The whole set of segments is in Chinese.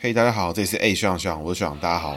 嘿大家好，这里是 A 学长学长，我是学长，大家好。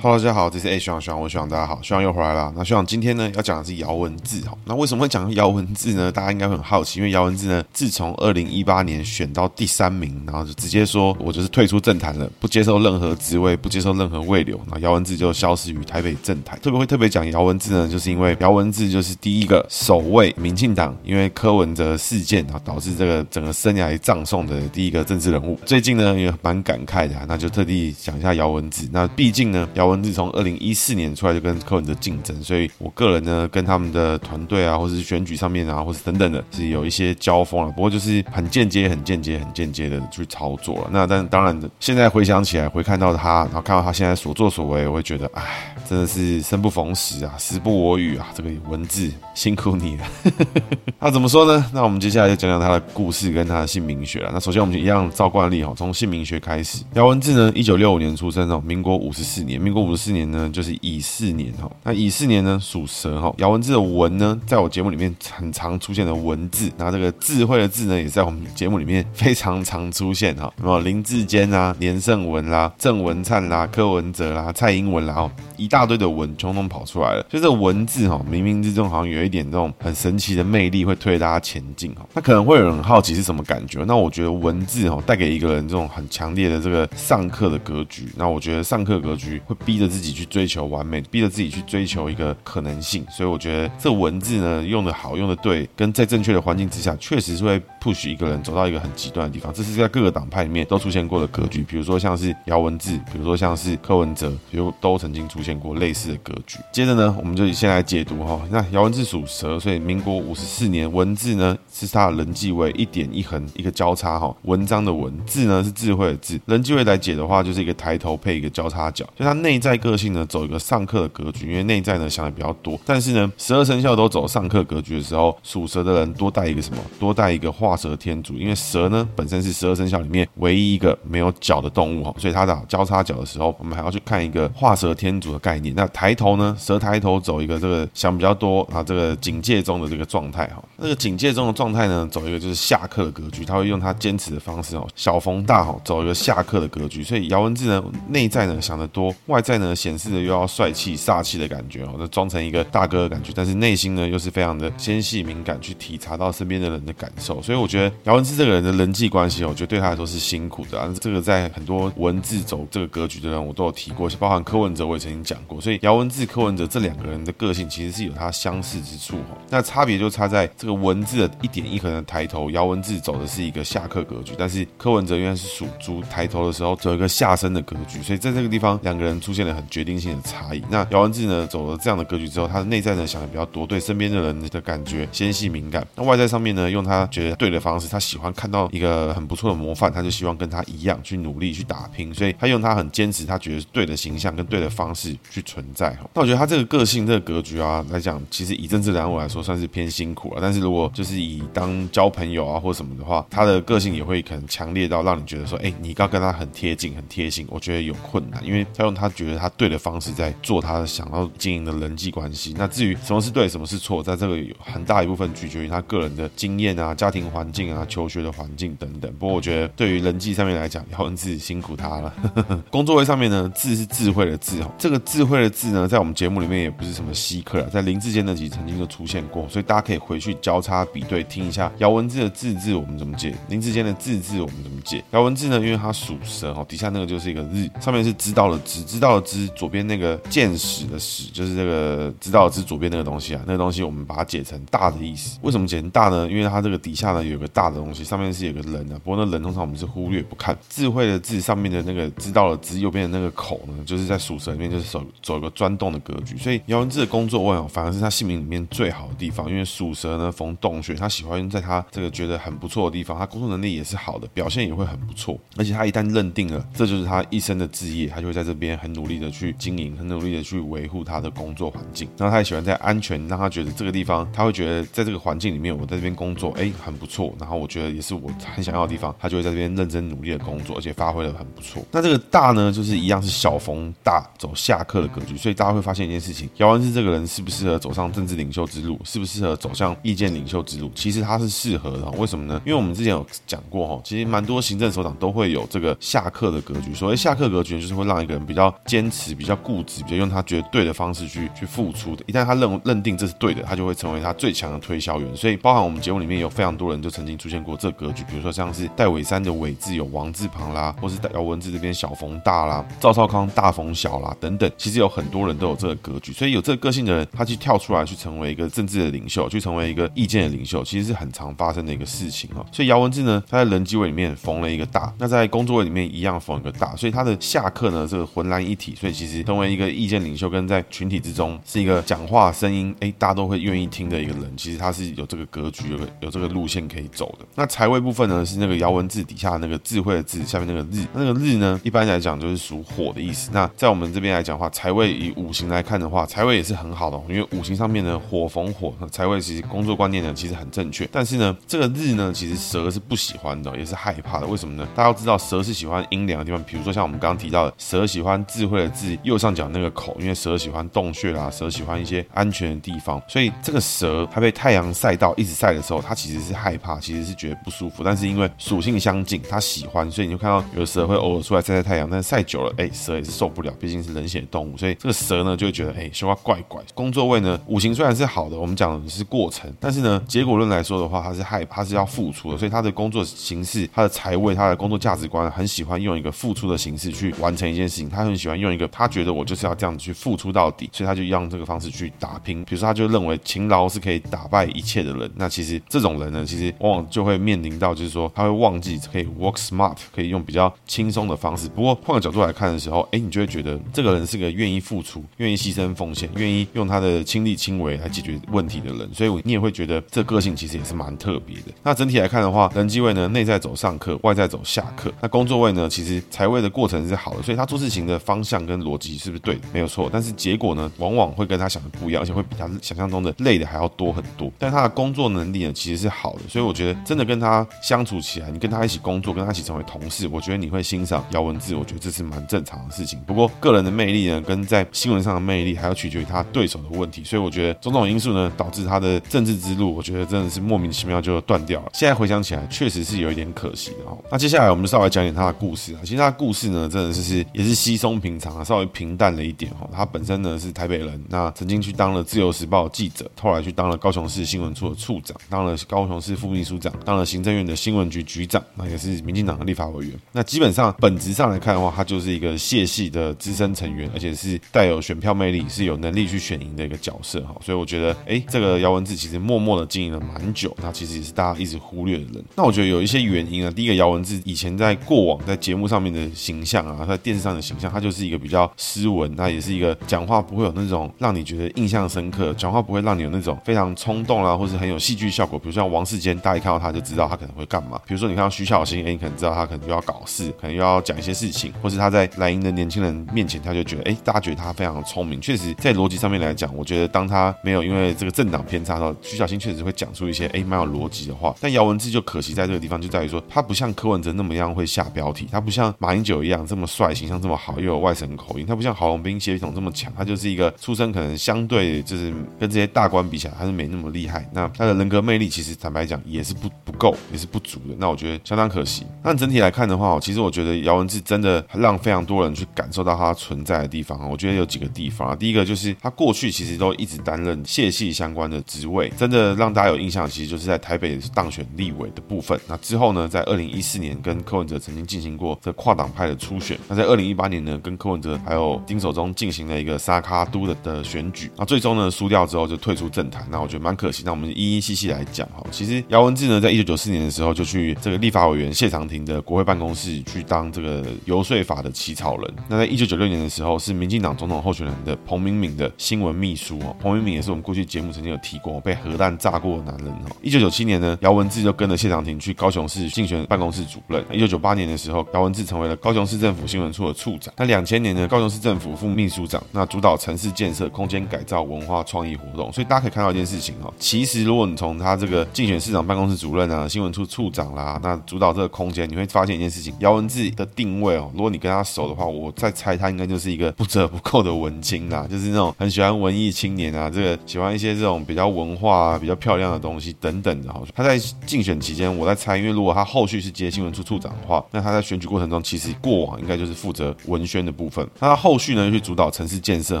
Hello，大家好，这是 A 学长学长，我学长，大家好，学长又回来了。那学长今天呢要讲的是姚文智哈。那为什么会讲姚文智呢？大家应该会很好奇，因为姚文智呢自从二零一八年选到第三名，然后就直接说我就是退出政坛了，不接受任何职位，不接受任何慰留。那姚文智就消失于台北政坛。特别会特别讲姚文智呢，就是因为姚文智就是第一个首位民进党因为柯文哲事件啊导致这个整个生涯葬送的第一个政治人物。最近呢也蛮感慨的，那就特地讲一下姚文智。那毕竟呢姚。文字从二零一四年出来就跟柯文哲竞争，所以我个人呢跟他们的团队啊，或者是选举上面啊，或是等等的，是有一些交锋了。不过就是很间接、很间接、很间接的去操作了。那但当然，现在回想起来，回看到他，然后看到他现在所作所为，我会觉得，唉，真的是生不逢时啊，时不我与啊。这个文字辛苦你了。那怎么说呢？那我们接下来就讲讲他的故事跟他的姓名学了。那首先我们就一样照惯例哈，从姓名学开始。姚文智呢，一九六五年出生哦，民国五十四年，民国。五十四年呢，就是乙巳年哈。那乙巳年呢，属蛇哈。姚文智的文呢，在我节目里面很常出现的文字，那这个智慧的智呢，也在我们节目里面非常常出现哈。什么林志坚啊、连胜文啦、郑文灿啦、柯文哲啦、蔡英文啦，哦，一大大堆的文冲动跑出来了。就这个文字哈，冥冥之中好像有一点这种很神奇的魅力，会推大家前进哈。那可能会有人很好奇是什么感觉？那我觉得文字哈，带给一个人这种很强烈的这个上课的格局。那我觉得上课格局会。逼着自己去追求完美，逼着自己去追求一个可能性，所以我觉得这文字呢，用的好，用的对，跟在正确的环境之下，确实是会 push 一个人走到一个很极端的地方。这是在各个党派里面都出现过的格局，比如说像是姚文智，比如说像是柯文哲，比如都曾经出现过类似的格局。接着呢，我们就先来解读哈。那姚文智属蛇，所以民国五十四年，文字呢是他的人际位，一点一横一个交叉哈，文章的文字呢是智慧的智，人际位来解的话，就是一个抬头配一个交叉角，就他内。在个性呢，走一个上课的格局，因为内在呢想的比较多。但是呢，十二生肖都走上课格局的时候，属蛇的人多带一个什么？多带一个画蛇添足。因为蛇呢本身是十二生肖里面唯一一个没有脚的动物哈，所以它的交叉角的时候，我们还要去看一个画蛇添足的概念。那抬头呢，蛇抬头走一个这个想比较多啊，这个警戒中的这个状态哈。那个警戒中的状态呢，走一个就是下课的格局，他会用他坚持的方式哦，小逢大哈，走一个下课的格局。所以姚文智呢，内在呢想得多，外。在呢，显示的又要帅气煞气的感觉哦，那装成一个大哥的感觉，但是内心呢又是非常的纤细敏感，去体察到身边的人的感受。所以我觉得姚文智这个人的人际关系，我觉得对他来说是辛苦的啊。这个在很多文字走这个格局的人，我都有提过，包含柯文哲，我也曾经讲过。所以姚文智、柯文哲这两个人的个性其实是有他相似之处哈。那差别就差在这个文字的一点一横的抬头，姚文智走的是一个下课格局，但是柯文哲原来是属猪，抬头的时候走一个下身的格局，所以在这个地方两个人出现了很决定性的差异。那姚文智呢，走了这样的格局之后，他的内在呢想的比较多，对身边的人的感觉纤细敏感。那外在上面呢，用他觉得对的方式，他喜欢看到一个很不错的模范，他就希望跟他一样去努力去打拼。所以他用他很坚持，他觉得对的形象跟对的方式去存在。那我觉得他这个个性、这个格局啊来讲，其实以政治人物来说算是偏辛苦了。但是如果就是以当交朋友啊或什么的话，他的个性也会可能强烈到让你觉得说，哎，你要跟他很贴近、很贴心，我觉得有困难，因为他用他觉得他对的方式在做他想要经营的人际关系。那至于什么是对，什么是错，在这个有很大一部分取决于他个人的经验啊、家庭环境啊、求学的环境等等。不过我觉得对于人际上面来讲，姚文智辛苦他了。工作位上面呢，智是智慧的智哈，这个智慧的智呢，在我们节目里面也不是什么稀客啊，在林志坚那集曾经就出现过，所以大家可以回去交叉比对听一下姚文智的智字我们怎么解，林志坚的智字我们怎么解。姚文智呢，因为他属蛇哦，底下那个就是一个日，上面是知道的知，知道的知，左边那个。见识的识就是这个知道的知左边那个东西啊，那个东西我们把它解成大的意思。为什么解成大呢？因为它这个底下呢有个大的东西，上面是有个人啊。不过那人通常我们是忽略不看。智慧的智上面的那个知道的知，右边的那个口呢，就是在属蛇里面就是走走一个钻洞的格局。所以姚文智的工作位哦反而是他姓名里面最好的地方，因为属蛇呢逢洞穴，他喜欢在他这个觉得很不错的地方，他工作能力也是好的，表现也会很不错。而且他一旦认定了这就是他一生的志业，他就会在这边很努力的去经营，很努力的去维护他的工作环境。然后他也喜欢在安全，让他觉得这个地方，他会觉得在这个环境里面，我在这边工作，哎，很不错。错然后我觉得也是我很想要的地方，他就会在这边认真努力的工作，而且发挥的很不错。那这个大呢，就是一样是小逢大，走下课的格局。所以大家会发现一件事情：姚文志这个人适不适合走上政治领袖之路，适不适合走向意见领袖之路？其实他是适合的。为什么呢？因为我们之前有讲过哈，其实蛮多行政首长都会有这个下课的格局。所谓下课格局，就是会让一个人比较坚持、比较固执，比较用他觉得对的方式去去付出的。一旦他认认定这是对的，他就会成为他最强的推销员。所以，包含我们节目里面有非常多人曾经出现过这格局，比如说像是戴伟山的伟字有王字旁啦，或是姚文智这边小逢大啦，赵少康大逢小啦等等。其实有很多人都有这个格局，所以有这个个性的人，他去跳出来去成为一个政治的领袖，去成为一个意见的领袖，其实是很常发生的一个事情哦。所以姚文智呢，他在人机位里面逢了一个大，那在工作位里面一样逢一个大，所以他的下课呢，这个浑然一体。所以其实成为一个意见领袖，跟在群体之中是一个讲话声音，哎，大家都会愿意听的一个人，其实他是有这个格局，有有这个路线可以走的。那财位部分呢，是那个姚文字底下那个智慧的智，下面那个日，那个日呢，一般来讲就是属火的意思。那在我们这边来讲的话，财位以五行来看的话，财位也是很好的，因为五行上面呢，火逢火，财位其实工作观念呢其实很正确。但是呢，这个日呢，其实蛇是不喜欢的，也是害怕的。为什么呢？大家要知道，蛇是喜欢阴凉的地方，比如说像我们刚刚提到的，蛇喜欢智慧的智，右上角那个口，因为蛇喜欢洞穴啦，蛇喜欢一些安全的地方，所以这个蛇它被太阳晒到一直晒的时候，它其实是害怕，他其实是觉得不舒服。但是因为属性相近，它喜欢，所以你就看到有的蛇会偶尔出来晒晒太阳，但是晒久了，哎，蛇也是受不了，毕竟是冷血动物，所以这个蛇呢就会觉得，哎，说话怪怪。工作位呢，五行虽然是好的，我们讲的是过程，但是呢，结果论来说的话，它是害怕，是要付出的，所以他的工作形式、他的财位、他的工作价值观，很喜欢用一个付出的形式去完成一件事情。他很喜欢用一个他觉得我就是要这样子去付出到底，所以他就用这个方式去打拼。比如说，他就认为勤劳是可以打败一切的人。那其实这种人呢，其实往往就会面临到，就是说他会忘记可以 work smart，可以用比较轻松的方式。不过换个角度来看的时候，哎，你就会觉得这个人是个愿意付出、愿意牺牲奉献、愿意用他的亲力亲为来解决问题的人。所以你也会觉得这个性其实也是蛮特别的。那整体来看的话，人机位呢，内在走上课，外在走下课。那工作位呢，其实财位的过程是好的，所以他做事情的方向跟逻辑是不是对的？没有错。但是结果呢，往往会跟他想的不一样，而且会比他想象中的累的还要多很多。但他的工作能力呢，其实是好的，所以所以我觉得真的跟他相处起来，你跟他一起工作，跟他一起成为同事，我觉得你会欣赏姚文智，我觉得这是蛮正常的事情。不过个人的魅力呢，跟在新闻上的魅力，还要取决于他对手的问题。所以我觉得种种因素呢，导致他的政治之路，我觉得真的是莫名其妙就断掉了。现在回想起来，确实是有一点可惜哦。那接下来我们就稍微讲点他的故事啊。其实他的故事呢，真的是是也是稀松平常啊，稍微平淡了一点哦。他本身呢是台北人，那曾经去当了自由时报记者，后来去当了高雄市新闻处的处长，当了高雄市副秘书长，当了行政院的新闻局局长，那也是民进党的立法委员。那基本上本质上来看的话，他就是一个谢系的资深成员，而且是带有选票魅力，是有能力去选赢的一个角色哈。所以我觉得，哎，这个姚文智其实默默的经营了蛮久，那其实也是大家一直忽略的人。那我觉得有一些原因啊，第一个姚文智以前在过往在节目上面的形象啊，在电视上的形象，他就是一个比较斯文，那也是一个讲话不会有那种让你觉得印象深刻，讲话不会让你有那种非常冲动啊，或是很有戏剧效果。比如像王世坚，大家一看到他就知道他可能会干嘛。比如说你看到徐小新，哎，你可能知道他可能又要搞事，可能又要讲一些事情，或是他在蓝营的年轻人面前，他就觉得，哎，大家觉得他非常聪明。确实，在逻辑上面来讲，我觉得当他没有因为这个政党偏差的时候，徐小新确实会讲出一些哎蛮有逻辑的话。但姚文智就可惜在这个地方，就在于说他不像柯文哲那么样会下标题，他不像马英九一样这么帅，形象这么好，又有外省口音，他不像郝龙斌协同这么强，他就是一个出身可能相对就是跟这些大官比起来，他是没那么厉害。那他的人格魅力其实坦白讲也是不不够，也是不足的。那我觉得相当可惜。那整体来看的话，其实我觉得姚文智真的让非常多人去感受到他存在的地方。我觉得有几个地方啊，第一个就是他过去其实都一直担任谢系相关的职位，真的让大家有印象，其实就是在台北当选立委的部分。那之后呢，在二零一四年跟柯文哲曾经进行过这跨党派的初选。那在二零一八年呢，跟柯文哲还有丁守中进行了一个沙卡都的的选举。那最终呢，输掉之后就退出政坛。那我觉得蛮可惜。那我们一一细细来讲哈。其实姚姚文智呢，在一九九四年的时候就去这个立法委员谢长廷的国会办公室去当这个游说法的起草人。那在一九九六年的时候，是民进党总统候选人的彭明敏的新闻秘书哦。彭明敏也是我们过去节目曾经有提过被核弹炸过的男人哦。一九九七年呢，姚文智就跟着谢长廷去高雄市竞选办公。室主任。一九九八年的时候，姚文智成为了高雄市政府新闻处的处长。那两千年呢，高雄市政府副秘书长，那主导城市建设、空间改造、文化创意活动。所以大家可以看到一件事情哈，其实如果你从他这个竞选市长办公室主任啊、新闻处处长啦，那主导这个空间，你会发现一件事情，姚文智的定位哦，如果你跟他熟的话，我在猜他应该就是一个不折不扣的文青啦，就是那种很喜欢文艺青年啊，这个喜欢一些这种比较文化啊、比较漂亮的东西等等的哈。他在竞选期间，我在猜，因为如果他后续是接新闻处处长的话，那他在选举过程中，其实过往应该就是负责文宣的部分。那他后续呢又，去主导城市建设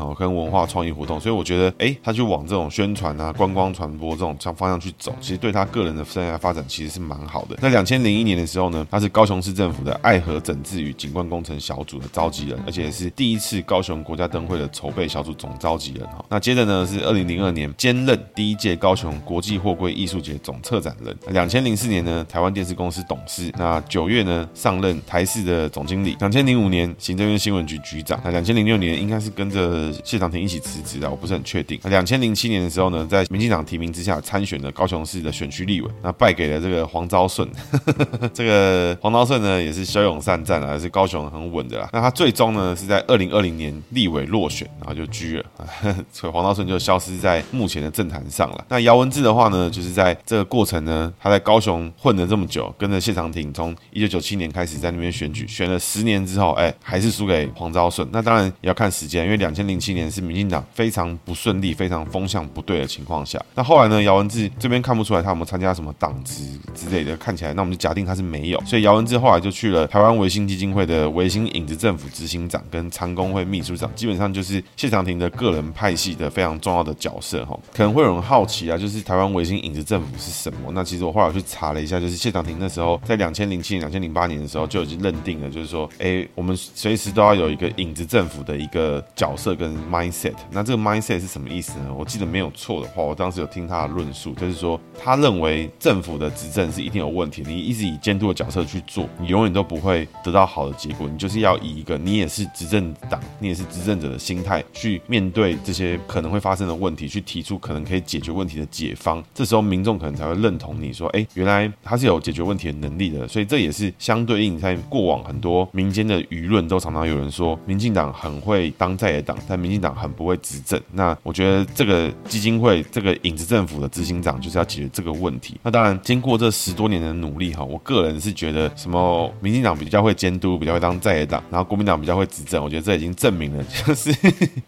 哈，跟文化创意活动。所以我觉得，哎，他就往这种宣传啊、观光传播这种向方向去走，其实对他个人的生涯发展其实是蛮好的。那两千零一年的时候呢，他是高雄市政府的爱河整治与景观工程小组的召集人，而且也是第一次高雄国家灯会的筹备小组总召集人哈。那接着呢，是二零零二年兼任第一届高雄国际货柜艺术节总策展人。两千零四年呢，台湾电视公司董事。那九月呢，上任台视的总经理。两千零五年，行政院新闻局局长。那两千零六年，应该是跟着谢长廷一起辞职的，我不是很确定。两千零七年的时候呢，在民进党提名之下参选了高雄市的选区立那败给了这个黄昭顺。这个黄昭顺呢，也是骁勇善战啊，是高雄很稳的啦。那他最终呢，是在二零二零年立委落选，然后就居了，所以黄昭顺就消失在目前的政坛上了。那姚文智的话呢，就是在这个过程呢，他在高雄混了这么久，跟着谢长廷从一九九七年开始在那边选举，选了十年之后，哎，还是输给黄昭顺。那当然也要看时间，因为两千零七年是民进党非常不顺利、非常风向不对的情况下。那后来呢，姚文智这边看不出来他有没有参加什么党职之类的，看起来那我们就假定他是没有。所以姚文智后来就去了台湾维新基金会的维新影子政府执行长跟长工会秘书长，基本上就是谢长廷的个人派系的非常重要的角色哈。可能会有人好奇啊，就是台湾维新影子政府是什么？那其实我后来去查了一下，就是谢长廷那时候在两千零七年、两千零八年的时候就已经认定了，就是说，哎，我们随时都要有一个影子政府的一个角色跟 mindset。那这个 mindset 是什么意思呢？我记得没有错的话，我当时有听他的论述，就是说他认为政府的执政是一定有问题，你一直以监督的角色去做，你永远都不会得到好的结果。你就是要以一个你也是执政党，你也是执政者的心态去面对这些可能会发生的问题，去提出可能可以解决问题的解方。这时候民众可能才会认同你说，哎，原来他是有解决问题的能力的。所以这也是相对应，在过往很多民间的舆论都常常有人说，民进党很会当在野党，但民进党很不会执政。那我觉得这个基金会这个影子政府的执行长就是要解决这个问题。那当然，经过这十多年的努力哈，我个人是觉得什么民进党比较会监督，比较会当在野党，然后国民党比较会执政。我觉得这已经证明了，就是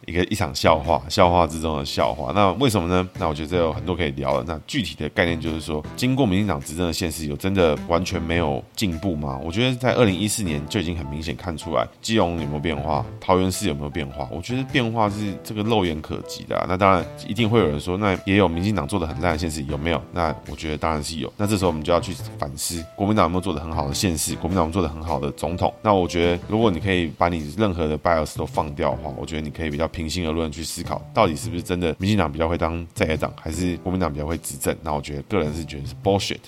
一个一场笑话，笑话之中的笑话。那为什么呢？那我觉得这有很多可以聊的。那具体的概念就是说，经过民进党执政的现实，有真的完全没有进步吗？我觉得在二零一四年就已经很明显看出来，基隆有没有变化，桃园市有没有变化？我觉得变化是这个肉眼可及的啊。那当然一定会有人说，那也有民进党做的很烂的现实有没有？那我觉得觉得当然是有。那这时候我们就要去反思，国民党有没有做的很好的县市，国民党做的很好的总统？那我觉得，如果你可以把你任何的 bias 都放掉的话，我觉得你可以比较平心而论去思考，到底是不是真的民进党比较会当在野党，还是国民党比较会执政？那我觉得个人是觉得是 bullshit。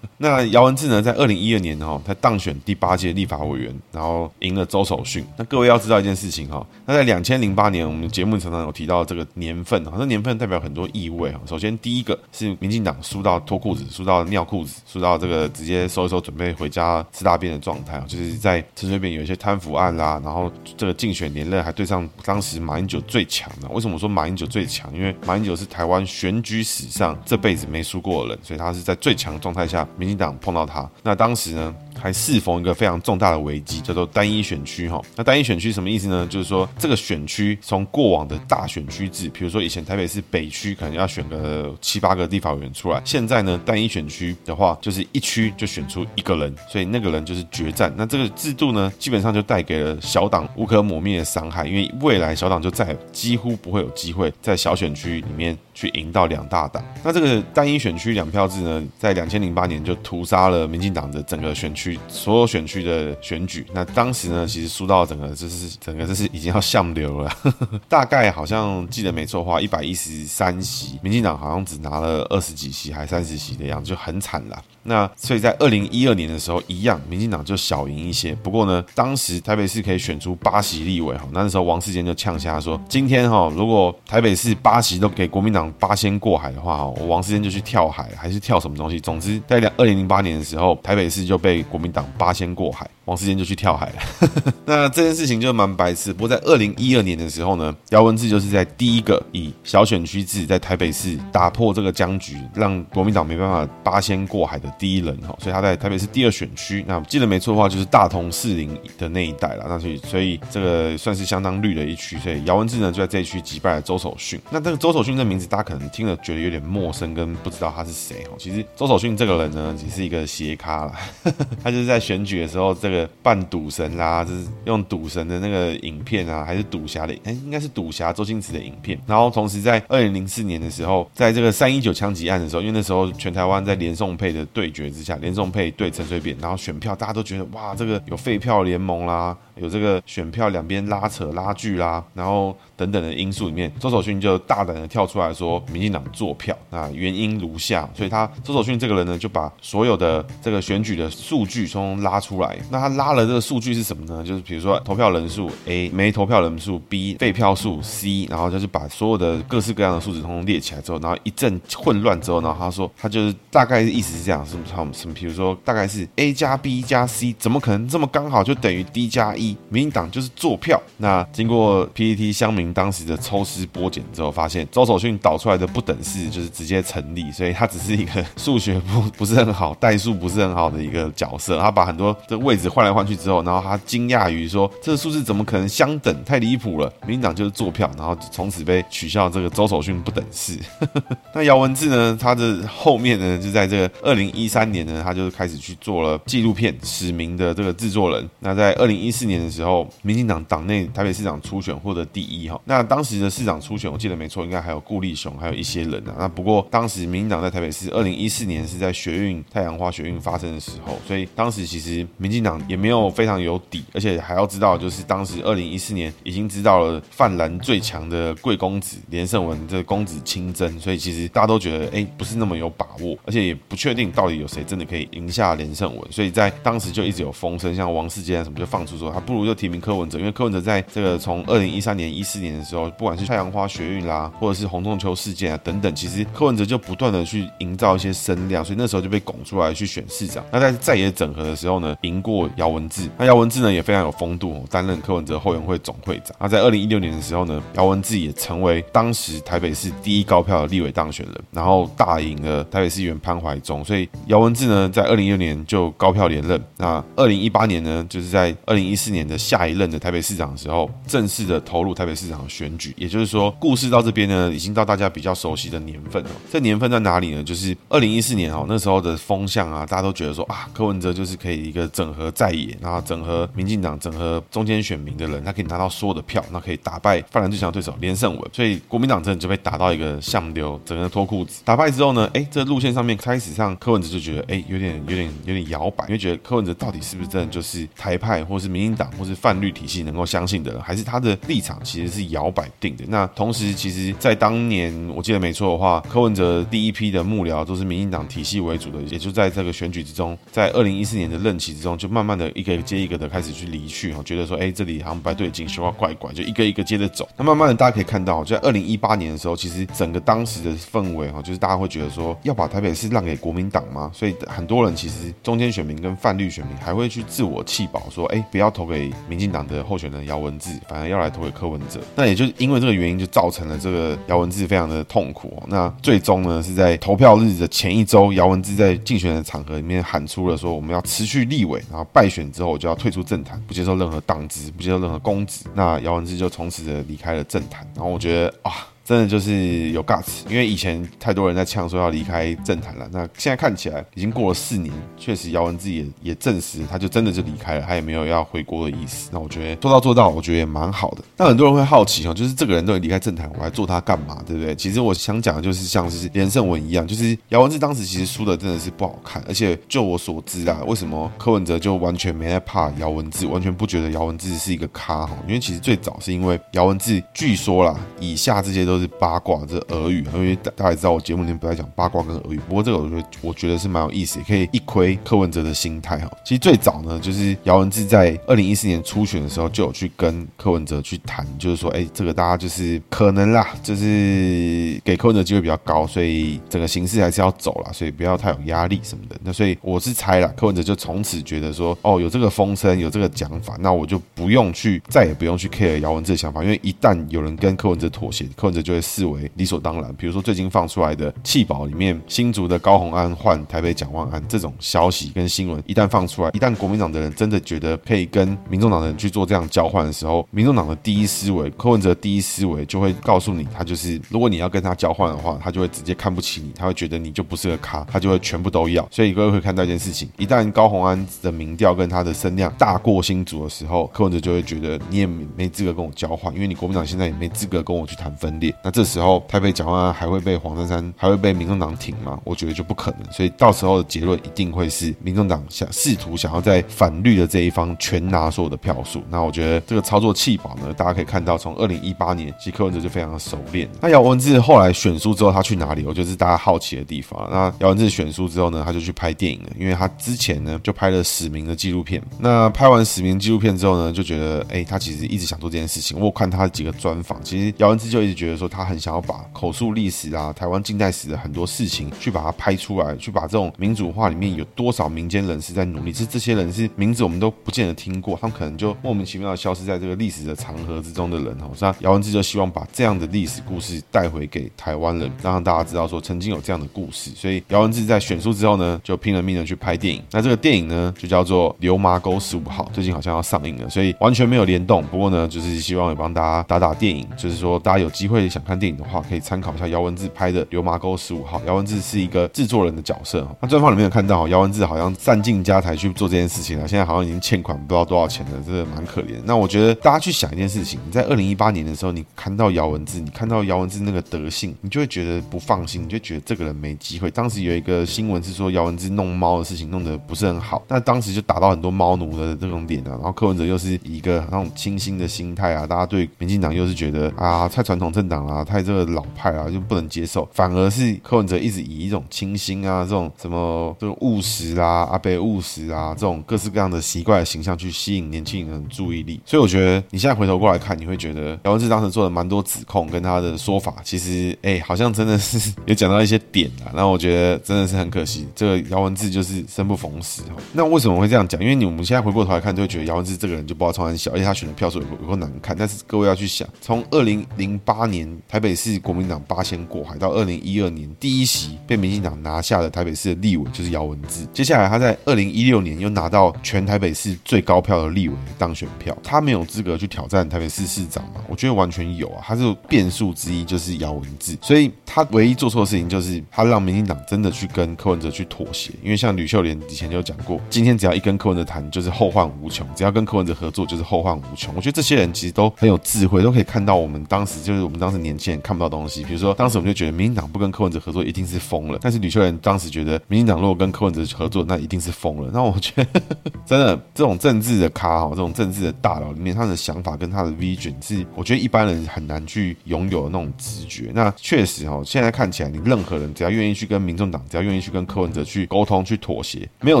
那姚文智呢，在二零一二年哈，他当选第八届立法委员，然后赢了周守训。那各位要知道一件事情哈，那在两千零八年，我们节目常常有提到这个年份哈，那年份代表很多意味哈。首先第一个是民进党输到脱裤子，输到尿裤子，输到这个直接收一收准备回家吃大便的状态，就是在陈水扁有一些贪腐案啦，然后这个竞选连任还对上当时马英九最强的。为什么说马英九最强？因为马英九是台湾选举史上这辈子没输过的人，所以他是在最强状态下，民进党碰到他。那当时呢，还适逢一个非常重大的危机，叫做单一选区哈。那单一选区什么意思呢？就是说这个选区从过往的大选区制，比如说以前台北市北区可能要选个七八个立法委员出来，现在呢单一选区的话，就是一区就选出一个人，所以那个人就是决战。那这个制度呢，基本上就带给了小党无可磨灭的伤害，因为未来小党就再几乎不会有机会在小选区里面去赢到两大党。那这个单一选区两票制呢，在两千零八年就屠杀了民进党的整个选区。所有选区的选举，那当时呢，其实输到整个就是整个就是已经要向流了，大概好像记得没错的话，一百一十三席，民进党好像只拿了二十几席，还三十席的样子，就很惨了。那所以在二零一二年的时候，一样，民进党就小赢一些。不过呢，当时台北市可以选出八席立委哈，那时候王世坚就呛下说，今天哈，如果台北市八席都给国民党八仙过海的话，我王世坚就去跳海，还是跳什么东西？总之，在二零零八年的时候，台北市就被国国民党八仙过海。王世坚就去跳海了，那这件事情就蛮白痴。不过在二零一二年的时候呢，姚文智就是在第一个以小选区制在台北市打破这个僵局，让国民党没办法八仙过海的第一人哈。所以他在台北市第二选区，那记得没错的话，就是大同士林的那一带了。那所以所以这个算是相当绿的一区。所以姚文智呢就在这一区击败了周守训。那这个周守训这名字大家可能听了觉得有点陌生，跟不知道他是谁哈。其实周守训这个人呢，只是一个斜咖了，他就是在选举的时候这个。扮赌神啦，就是用赌神的那个影片啊，还是赌侠的？哎，应该是赌侠周星驰的影片。然后同时在二零零四年的时候，在这个三一九枪击案的时候，因为那时候全台湾在连宋配的对决之下，连宋配对陈水扁，然后选票大家都觉得哇，这个有废票联盟啦。有这个选票两边拉扯拉锯啦，然后等等的因素里面，周守训就大胆的跳出来说，民进党作票，那原因如下，所以他周守训这个人呢，就把所有的这个选举的数据从拉出来，那他拉了这个数据是什么呢？就是比如说投票人数 A，没投票人数 B，废票数 C，然后就是把所有的各式各样的数字通通列起来之后，然后一阵混乱之后，然后他说他就是大概意思是这样，什么什么，比如说大概是 A 加 B 加 C，怎么可能这么刚好就等于 D 加 E？民进党就是坐票。那经过 PTT 乡民当时的抽丝剥茧之后，发现周守训导出来的不等式就是直接成立，所以他只是一个数学不不是很好、代数不是很好的一个角色。他把很多的位置换来换去之后，然后他惊讶于说：“这个数字怎么可能相等？太离谱了！”民进党就是坐票，然后从此被取消这个周守训不等式。那姚文智呢？他的后面呢，就在这个二零一三年呢，他就开始去做了纪录片《史明》的这个制作人。那在二零一四年的时候。民进党党内台北市长初选获得第一哈，那当时的市长初选我记得没错，应该还有顾立雄，还有一些人啊。那不过当时民进党在台北市二零一四年是在学运太阳花学运发生的时候，所以当时其实民进党也没有非常有底，而且还要知道，就是当时二零一四年已经知道了泛蓝最强的贵公子连胜文这公子亲征，所以其实大家都觉得哎、不是那么有把握，而且也不确定到底有谁真的可以赢下连胜文，所以在当时就一直有风声，像王世坚什么就放出说他不如就提。名柯文哲，因为柯文哲在这个从二零一三年、一四年的时候，不管是太阳花学运啦，或者是洪仲秋事件啊等等，其实柯文哲就不断的去营造一些声量，所以那时候就被拱出来去选市长。那在在野整合的时候呢，赢过姚文智。那姚文智呢也非常有风度，担任柯文哲后援会总会长。那在二零一六年的时候呢，姚文智也成为当时台北市第一高票的立委当选人，然后大赢了台北市议员潘怀忠。所以姚文智呢在二零一六年就高票连任。那二零一八年呢，就是在二零一四年的下。一任的台北市长的时候，正式的投入台北市长的选举，也就是说，故事到这边呢，已经到大家比较熟悉的年份了。这年份在哪里呢？就是二零一四年哦，那时候的风向啊，大家都觉得说啊，柯文哲就是可以一个整合在野，然后整合民进党、整合中间选民的人，他可以拿到所有的票，那可以打败泛蓝最强的对手连胜文。所以国民党真的就被打到一个像丢，整个脱裤子。打败之后呢，哎，这路线上面开始上柯文哲就觉得哎，有点、有点、有点摇摆，因为觉得柯文哲到底是不是真的就是台派，或是民进党，或是泛绿体系能够相信的，还是他的立场其实是摇摆定的。那同时，其实，在当年我记得没错的话，柯文哲第一批的幕僚都是民进党体系为主的，也就在这个选举之中，在二零一四年的任期之中，就慢慢的一个接一个的开始去离去，哈，觉得说，哎，这里好像不太对劲，说话怪怪，就一个一个接着走。那慢慢的，大家可以看到，就在二零一八年的时候，其实整个当时的氛围，哈，就是大家会觉得说，要把台北市让给国民党吗？所以很多人其实中间选民跟泛绿选民还会去自我弃保，说，哎，不要投给民进党的。候选人姚文智反而要来投给柯文哲，那也就因为这个原因，就造成了这个姚文智非常的痛苦。那最终呢，是在投票日的前一周，姚文智在竞选的场合里面喊出了说，我们要持续立委，然后败选之后我就要退出政坛，不接受任何党职，不接受任何公职。那姚文智就从此的离开了政坛。然后我觉得啊。真的就是有 guts，因为以前太多人在呛说要离开政坛了。那现在看起来已经过了四年，确实姚文智也也证实，他就真的就离开了，他也没有要回国的意思。那我觉得说到做到，我觉得也蛮好的。那很多人会好奇哦，就是这个人都离开政坛，我还做他干嘛？对不对？其实我想讲的就是像是连胜文一样，就是姚文智当时其实输的真的是不好看，而且就我所知啊，为什么柯文哲就完全没在怕姚文智，完全不觉得姚文智是一个咖哈？因为其实最早是因为姚文智据说啦，以下这些都。是八卦，这俄语，因为大家也知道我节目里面不太讲八卦跟俄语。不过这个我觉得我觉得是蛮有意思，也可以一窥柯文哲的心态哈。其实最早呢，就是姚文智在二零一四年初选的时候就有去跟柯文哲去谈，就是说，哎，这个大家就是可能啦，就是给柯文哲机会比较高，所以整个形势还是要走了，所以不要太有压力什么的。那所以我是猜啦，柯文哲就从此觉得说，哦，有这个风声，有这个讲法，那我就不用去，再也不用去 care 姚文智的想法，因为一旦有人跟柯文哲妥协，柯文哲就会视为理所当然。比如说最近放出来的弃保里面，新竹的高虹安换台北蒋万安这种消息跟新闻，一旦放出来，一旦国民党的人真的觉得可以跟民众党的人去做这样交换的时候，民众党的第一思维，柯文哲第一思维就会告诉你，他就是如果你要跟他交换的话，他就会直接看不起你，他会觉得你就不是个咖，他就会全部都要。所以各位会看到一件事情，一旦高虹安的民调跟他的声量大过新竹的时候，柯文哲就会觉得你也没资格跟我交换，因为你国民党现在也没资格跟我去谈分裂。那这时候台北蒋万安还会被黄珊珊还会被民众党挺吗？我觉得就不可能。所以到时候的结论一定会是民众党想试图想要在反绿的这一方全拿所有的票数。那我觉得这个操作弃保呢，大家可以看到，从二零一八年，其实柯文哲就非常的熟练。那姚文智后来选书之后，他去哪里？我觉得是大家好奇的地方。那姚文智选书之后呢，他就去拍电影了，因为他之前呢就拍了《史明》的纪录片。那拍完《史明》纪录片之后呢，就觉得，哎，他其实一直想做这件事情。我看他几个专访，其实姚文智就一直觉得说，他很想要把口述历史啊、台湾近代史的很多事情，去把它拍出来，去把这种民主化里面有多少民间人士在努力，是这些人是名字我们都不见得听过，他们可能就莫名其妙的消失在这个历史的长河之中的人哦。那姚文智就希望把这样的历史故事带回给台湾人，让大家知道说曾经有这样的故事。所以姚文智在选书之后呢，就拼了命的去拍电影。那这个电影呢，就叫做《流麻沟十五号》，最近好像要上映了，所以完全没有联动。不过呢，就是希望也帮大家打打电影，就是说大家有机会想看电影的话，可以参考一下姚文智拍的《流麻沟十五号》。姚文智是一个制作人的角色。那专访里面有看到，姚文智好像散尽家财去做这件事情了，现在好像已经欠款不知道多少钱了，真的蛮可怜。那我觉得大家去想一件事情，你在二零一八年的时候，你看到姚文智，你看到姚文智那个德性，你就会觉得不放心，你就觉得这个人没机会。当时有一个新闻是说姚文智弄猫的事情弄得不是很好，那当时就打到很多猫奴的这种脸啊。然后柯文哲又是一个那种清新的心态啊，大家对民进党又是觉得啊太传统政党啊，太这个老派啊，就不能接受。反而是柯文哲一直以一种清新啊，这种什么这种务实啊，阿伯务实啊，这种各式各样的奇怪的形象去吸引年轻人的注意力。所以我觉得你现在回头过来看，你会觉得姚文智当时做了蛮多指控，跟他的说法，其实哎，好像真的是 有讲到一些点啊。那我觉得真的是很可惜，这个姚文智就是生不逢时哈。那为什么会这样讲？因为你我们现在回过头来看，就会觉得姚文智这个人就不知道从哪里小，而且他选的票数有有够难看。但是各位要去想，从二零零八年台北市国民党八仙过海到二零一二年第一席被民进党拿下的台北市的立委就是姚文智。接下来他在二零一六年又拿到全台北市最高票的立委当选票，他没有资格去挑战台北市市长吗？我觉得完全有啊，他是变数之一，就是姚文智。所以他唯一做错的事情就是他让民进党真的去跟柯文哲去妥协，因为像吕秀莲以前就讲过，今天只要一跟柯文哲谈，就是后患无穷；只要跟柯文哲合作，就是后患无穷。我觉得这些人其实都很有智慧，都可以看到我们当时就是我们当时年轻人看不到东西。比如说，当时我们就觉得民进党不跟柯文哲合作一定是疯了，但是吕秀莲当时觉得民进党如果跟柯文哲合作，那一定是疯了。那我觉得真的这种政治的咖哈，这种政治的大佬里面，他的想法跟他的 vision 是，我觉得一般人很难去拥有那种直觉。那确实哈，现在看起来，你任何人只要愿意去跟民众党，只要愿意去跟柯文哲去沟通、去妥协，没有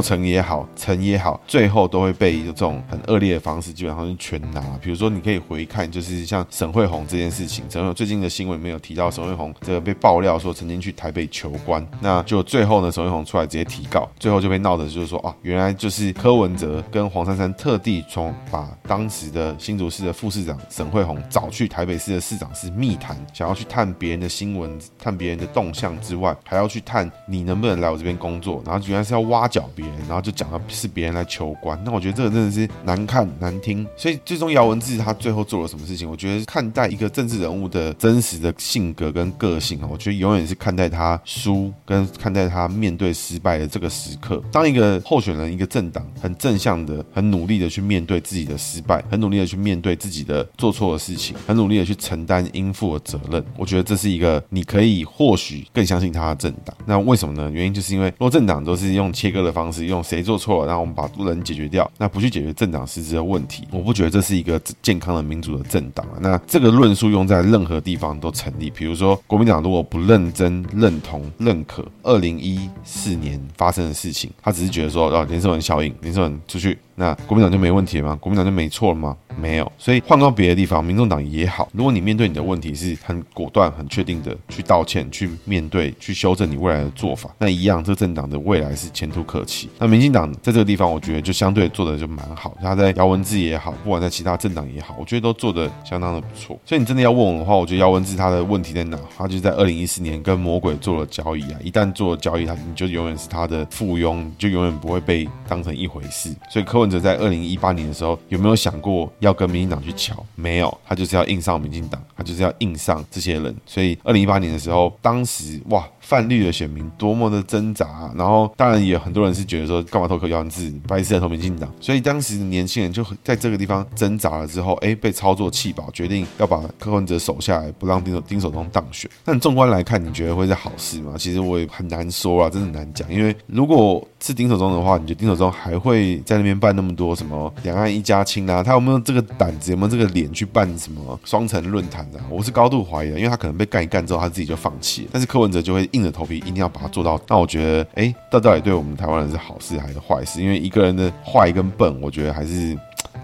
成也好，成也好，最后都会被这种很恶劣的方式基本上是全拿。比如说，你可以回看，就是像沈慧红这件事情，沈慧最近的新闻没有提到沈慧虹这个被爆料说曾经去台北求官，那就最后呢，沈慧虹出来直接提告，最后就被闹的就是说啊，原来就是柯文哲跟黄珊珊特地从把当时的新竹市的副市长沈慧虹找去台北市的市长室密谈，想要去探别人的新闻、探别人的动向之外，还要去探你能不能来我这边工作，然后原来是要挖角别人，然后就讲到是别人来求官。那我觉得这个真的是难看难听。所以最终姚文智他最后做了什么事情？我觉得看待一个政治人物的真实的性格跟个性啊，我觉得永远是看待他输跟看待他面对失败的这个时刻。当一个候选人、一个政党很正向的、很努力的去面对自己的失败，很努力的去面对自己的做错的事情，很努力的去承担应负的责任，我觉得这是一个你可以或许更相信他的政党。那为什么呢？原因就是因为若政党都是用切割的方式，用谁做错了，然后我们把人解决掉，那不去解决政党实质的问题，我不觉得这是一个健康的民主的政党啊。那这个论述用在任何地方都成立。比如说，国民党如果不认真、认同、认可二零一四年发生的事情，他只是觉得说，哦，林胜文效应，林胜文出去。那国民党就没问题了吗？国民党就没错了吗？没有。所以换到别的地方，民众党也好，如果你面对你的问题是很果断、很确定的去道歉、去面对、去修正你未来的做法，那一样，这个政党的未来是前途可期。那民进党在这个地方，我觉得就相对做的就蛮好。他在姚文智也好，不管在其他政党也好，我觉得都做的相当的不错。所以你真的要问我的话，我觉得姚文智他的问题在哪？他就在二零一四年跟魔鬼做了交易啊！一旦做了交易，他你就永远是他的附庸，就永远不会被当成一回事。所以柯文者在二零一八。年的时候有没有想过要跟民进党去抢？没有，他就是要硬上民进党，他就是要硬上这些人。所以二零一八年的时候，当时哇。泛绿的选民多么的挣扎，然后当然也很多人是觉得说，干嘛投柯姚文智，白痴投民进党。所以当时年轻人就在这个地方挣扎了之后，哎，被操作气饱，决定要把柯文哲守下来，不让丁守丁守中当选。但纵观来看，你觉得会是好事吗？其实我也很难说啊，真的很难讲。因为如果是丁守中的话，你觉得丁守中还会在那边办那么多什么两岸一家亲啊？他有没有这个胆子，有没有这个脸去办什么双城论坛啊？我是高度怀疑的，因为他可能被干一干之后，他自己就放弃了。但是柯文哲就会。硬硬着头皮一定要把它做到，那我觉得，哎，这到底对我们台湾人是好事还是坏事？因为一个人的坏跟笨，我觉得还是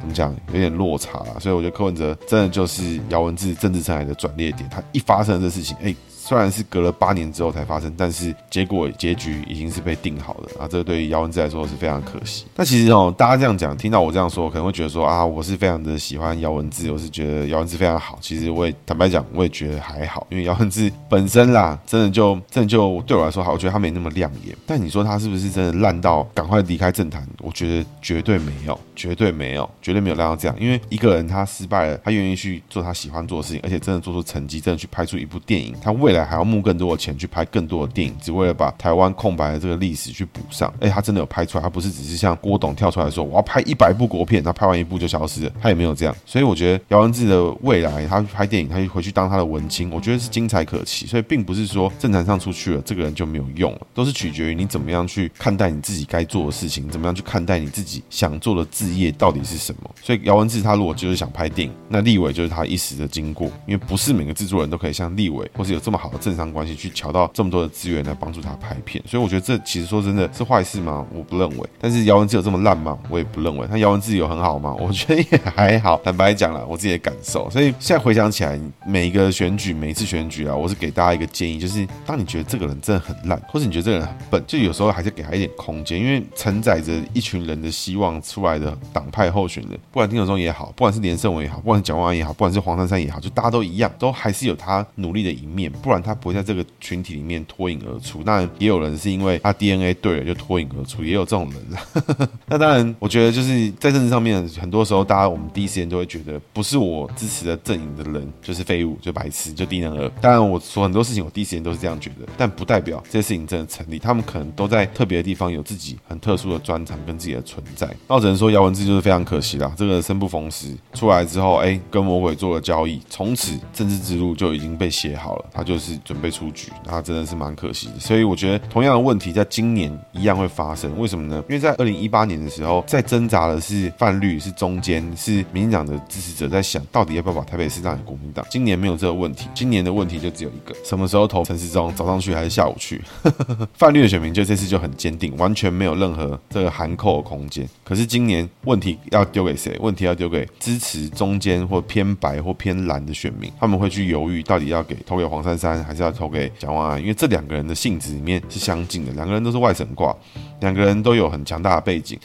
怎么讲，有点落差啦。所以我觉得柯文哲真的就是姚文智政治生涯的转捩点，他一发生这事情，哎。虽然是隔了八年之后才发生，但是结果结局已经是被定好了啊！这对于姚文智来说是非常可惜。那其实哦，大家这样讲，听到我这样说，可能会觉得说啊，我是非常的喜欢姚文智，我是觉得姚文智非常好。其实我也坦白讲，我也觉得还好，因为姚文智本身啦，真的就真的就对我来说好，我觉得他没那么亮眼。但你说他是不是真的烂到赶快离开政坛？我觉得绝对没有，绝对没有，绝对没有烂到这样。因为一个人他失败了，他愿意去做他喜欢做的事情，而且真的做出成绩，真的去拍出一部电影，他为来还要募更多的钱去拍更多的电影，只为了把台湾空白的这个历史去补上。哎，他真的有拍出来，他不是只是像郭董跳出来说我要拍一百部国片，他拍完一部就消失了，他也没有这样。所以我觉得姚文智的未来，他拍电影，他回去当他的文青，我觉得是精彩可期。所以并不是说政坛上出去了，这个人就没有用了，都是取决于你怎么样去看待你自己该做的事情，怎么样去看待你自己想做的置业到底是什么。所以姚文智他如果就是想拍电影，那立伟就是他一时的经过，因为不是每个制作人都可以像立伟或是有这么好的政商关系。去乔到这么多的资源来帮助他拍片，所以我觉得这其实说真的是坏事吗？我不认为。但是姚文智有这么烂吗？我也不认为。他姚文智有很好吗？我觉得也还好。坦白讲了，我自己的感受。所以现在回想起来，每一个选举，每一次选举啊，我是给大家一个建议，就是当你觉得这个人真的很烂，或者你觉得这个人很笨，就有时候还是给他一点空间，因为承载着一群人的希望出来的党派候选人，不管丁守中也好，不管是连胜文也好，不管是蒋万安也好，不管是黄珊珊也好，就大家都一样，都还是有他努力的一面，不然他不会在这个。群体里面脱颖而出，当然也有人是因为他 DNA 对了就脱颖而出，也有这种人。那当然，我觉得就是在政治上面，很多时候大家我们第一时间都会觉得，不是我支持的阵营的人就是废物，就白痴，就低能儿。当然，我说很多事情，我第一时间都是这样觉得，但不代表这些事情真的成立。他们可能都在特别的地方有自己很特殊的专长跟自己的存在。那我只能说，姚文智就是非常可惜啦。这个生不逢时出来之后，哎，跟魔鬼做了交易，从此政治之路就已经被写好了，他就是是准备出局。那真的是蛮可惜的，所以我觉得同样的问题在今年一样会发生。为什么呢？因为在二零一八年的时候，在挣扎的是泛绿，是中间，是民进党的支持者在想，到底要不要把台北市让给国民党？今年没有这个问题，今年的问题就只有一个：什么时候投陈时中？早上去还是下午去？泛绿的选民就这次就很坚定，完全没有任何这个含扣的空间。可是今年问题要丢给谁？问题要丢给支持中间或偏白或偏蓝的选民，他们会去犹豫，到底要给投给黄珊珊，还是要投给蒋万安？因为这两个人的性质里面是相近的，两个人都是外省挂，两个人都有很强大的背景。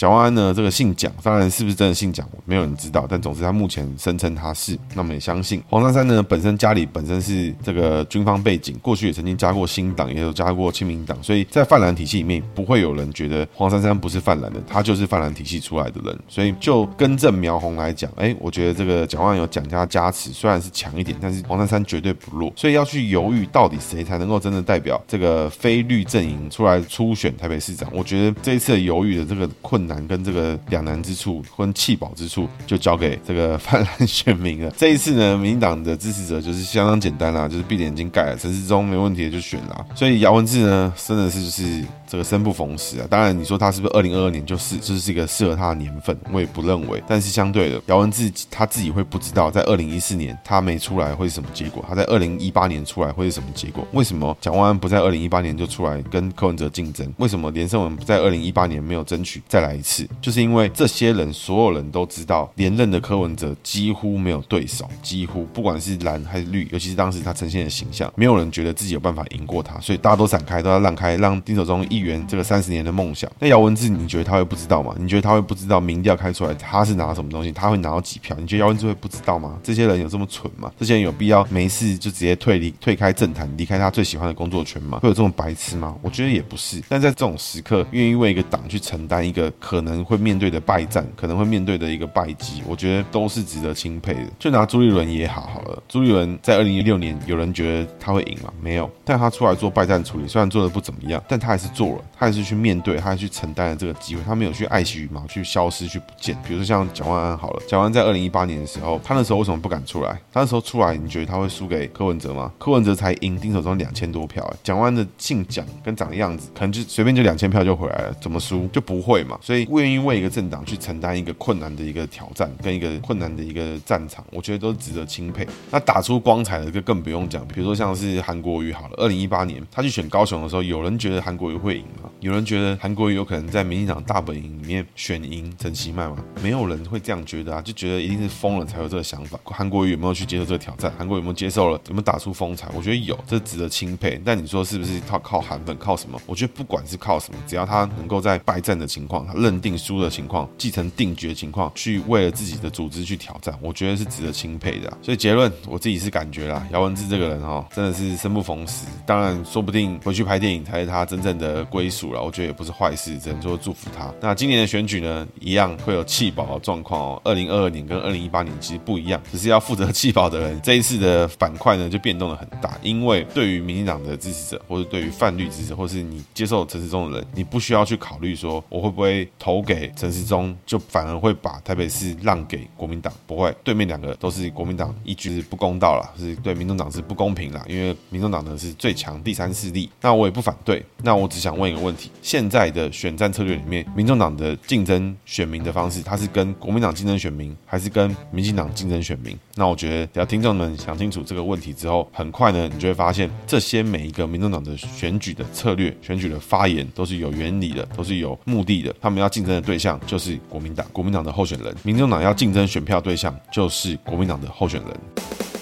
蒋万安呢，这个姓蒋，当然是不是真的姓蒋，没有人知道。但总之他目前声称他是，那么也相信。黄珊珊呢，本身家里本身是这个军方背景，过去也曾经加过新党，也有加过亲民党，所以在泛蓝体系里面，不会有人觉得黄珊珊不是泛蓝的，他就是泛蓝体系出来的人。所以就根正苗红来讲，哎，我觉得这个蒋万有蒋家加持，虽然是强一点，但是黄珊珊绝对不弱。所以要去犹豫到底谁才能够真的代表这个非绿阵营出来初选台北市长，我觉得这一次犹豫的这个困难。跟这个两难之处，跟弃保之处，就交给这个泛蓝选民了。这一次呢，民进党的支持者就是相当简单啦，就是闭着眼睛盖了，陈时中没问题的就选了。所以姚文智呢，真的是就是这个生不逢时啊。当然，你说他是不是二零二二年就是就是一个适合他的年份，我也不认为。但是相对的，姚文智他自己会不知道，在二零一四年他没出来会是什么结果，他在二零一八年出来会是什么结果？为什么蒋万安不在二零一八年就出来跟柯文哲竞争？为什么连胜文不在二零一八年没有争取再来一次？就是因为这些人所有人都知道，连任的柯文哲几乎没有对手，几乎不管是蓝还是绿，尤其是当时他呈现的形象，没有人觉得自己有办法赢过他，所以大家都闪开，都要让开，让丁守中一圆这个三十年的梦想。那姚文智，你觉得他会不知道吗？你觉得他会不知道民调开出来他是拿什么东西？他会拿到几票？你觉得姚文智会不知道吗？这些人有这么蠢吗？这些人有必要没事就直接退离、退开政坛，离开他最喜欢的工作圈吗？会有这么白痴吗？我觉得也不是。但在这种时刻，愿意为一个党去承担一个可能会面对的败战，可能会面对的一个败绩，我觉得都是值得钦佩的。就拿朱立伦也好好了，朱立伦在二零一六年，有人觉得他会赢吗？没有，但他出来做败战处理，虽然做的不怎么样，但他还是做了，他还是去面对，他还去承担了这个机会，他没有去爱惜羽毛，去消失，去不见。比如说像蒋万安好了，蒋万安在二零一八年的时候，他那时候为什么不敢出来？他那时候出来，你觉得他会输给柯文哲吗？柯文哲才赢丁守中两千多票，蒋万安的姓蒋跟长的样子，可能就随便就两千票就回来了，怎么输就不会嘛？所以愿意为一个政党去承担一个困难的一个挑战，跟一个困难的一个战场，我觉得都值得钦佩。那打出光彩的就更不用讲，比如说像是韩国瑜好了，二零一八年他去选高雄的时候，有人觉得韩国瑜会赢吗？有人觉得韩国瑜有可能在民进党大本营里面选赢陈其迈吗？没有人会这样觉得啊，就觉得一定是疯了才有这个想法。韩国瑜有没有去接受这个挑战？韩国有没有接受了？有没有打出风采？我觉得有，这值得钦佩。但你说是不是靠靠韩粉靠什么？我觉得不管是靠什么，只要他能够在败战？的情况，他认定输的情况，继承定局的情况，去为了自己的组织去挑战，我觉得是值得钦佩的。所以结论，我自己是感觉啦，姚文智这个人哦，真的是生不逢时。当然，说不定回去拍电影才是他真正的归属了。我觉得也不是坏事，只能说祝福他。那今年的选举呢，一样会有弃保的状况哦。二零二二年跟二零一八年其实不一样，只是要负责弃保的人，这一次的板块呢就变动的很大。因为对于民进党的支持者，或者对于泛绿支持，或是你接受陈时中的人，你不需要去考虑说我会不会投给陈时中，就反而会把台北市让给国民党。不会，对面两个都是国民党，一局是不公道了，是对民众党是不公平啦。因为民众党呢是最强第三势力，那我也不反对。那我只想问一个问题：现在的选战策略里面，民众党的竞争选民的方式，他是跟国民党竞争选民，还是跟民进党竞争选民？那我觉得，只要听众们想清楚这个问题之后，很快呢，你就会发现，这些每一个民众党的选举的策略、选举的发言，都是有原理的，都是有目的的。他们要竞争的对象就是国民党，国民党的候选人；民众党要竞争选票对象就是国民党的候选人。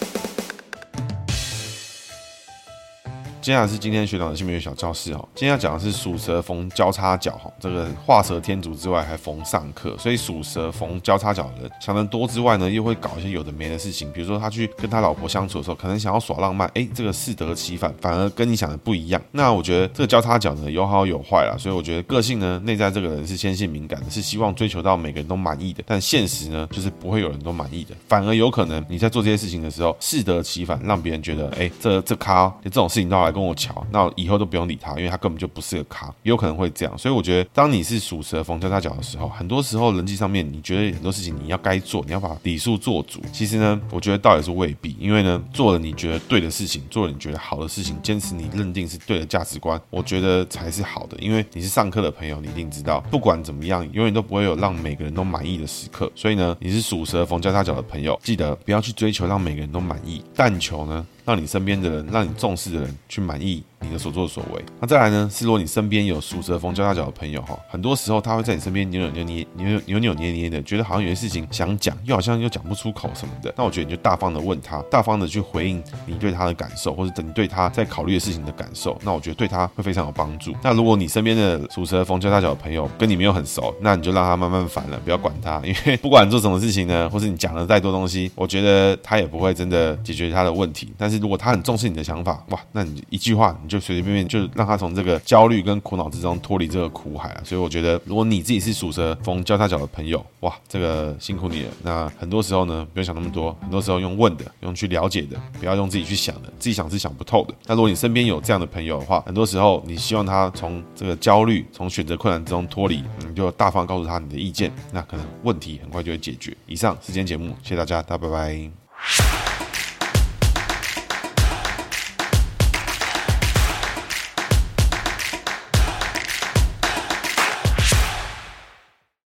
接下来是今天学长的新闻小教室哦，今天要讲的是属蛇逢交叉角哈，这个画蛇添足之外还逢上课，所以属蛇逢交叉角的人想得多之外呢，又会搞一些有的没的事情，比如说他去跟他老婆相处的时候，可能想要耍浪漫，哎，这个适得其反，反而跟你想的不一样。那我觉得这个交叉角呢有好有坏啦，所以我觉得个性呢内在这个人是纤细敏感的，是希望追求到每个人都满意的，但现实呢就是不会有人都满意的，反而有可能你在做这些事情的时候适得其反，让别人觉得哎，这这咖这种事情都要来。跟我乔，那以后都不用理他，因为他根本就不是个咖，也有可能会这样。所以我觉得，当你是属蛇逢交叉角的时候，很多时候人际上面，你觉得很多事情你要该做，你要把礼数做足。其实呢，我觉得倒也是未必，因为呢，做了你觉得对的事情，做了你觉得好的事情，坚持你认定是对的价值观，我觉得才是好的。因为你是上课的朋友，你一定知道，不管怎么样，永远都不会有让每个人都满意的时刻。所以呢，你是属蛇逢交叉角的朋友，记得不要去追求让每个人都满意，但求呢。让你身边的人，让你重视的人去满意你的所作所为。那再来呢？是如果你身边有属蛇逢交叉角的朋友哈，很多时候他会在你身边扭扭捏捏、扭扭扭捏捏的，觉得好像有些事情想讲，又好像又讲不出口什么的。那我觉得你就大方的问他，大方的去回应你对他的感受，或者等你对他在考虑的事情的感受。那我觉得对他会非常有帮助。那如果你身边的属蛇逢交叉角的朋友跟你没有很熟，那你就让他慢慢烦了，不要管他，因为不管做什么事情呢，或是你讲了再多东西，我觉得他也不会真的解决他的问题。但是如果他很重视你的想法，哇，那你一句话就随随便便就让他从这个焦虑跟苦恼之中脱离这个苦海啊。所以我觉得，如果你自己是属蛇逢交叉脚的朋友，哇，这个辛苦你了。那很多时候呢，不用想那么多，很多时候用问的，用去了解的，不要用自己去想的，自己想是想不透的。那如果你身边有这样的朋友的话，很多时候你希望他从这个焦虑、从选择困难之中脱离，你就大方告诉他你的意见，那可能问题很快就会解决。以上是今天节目，谢谢大家，大家拜拜。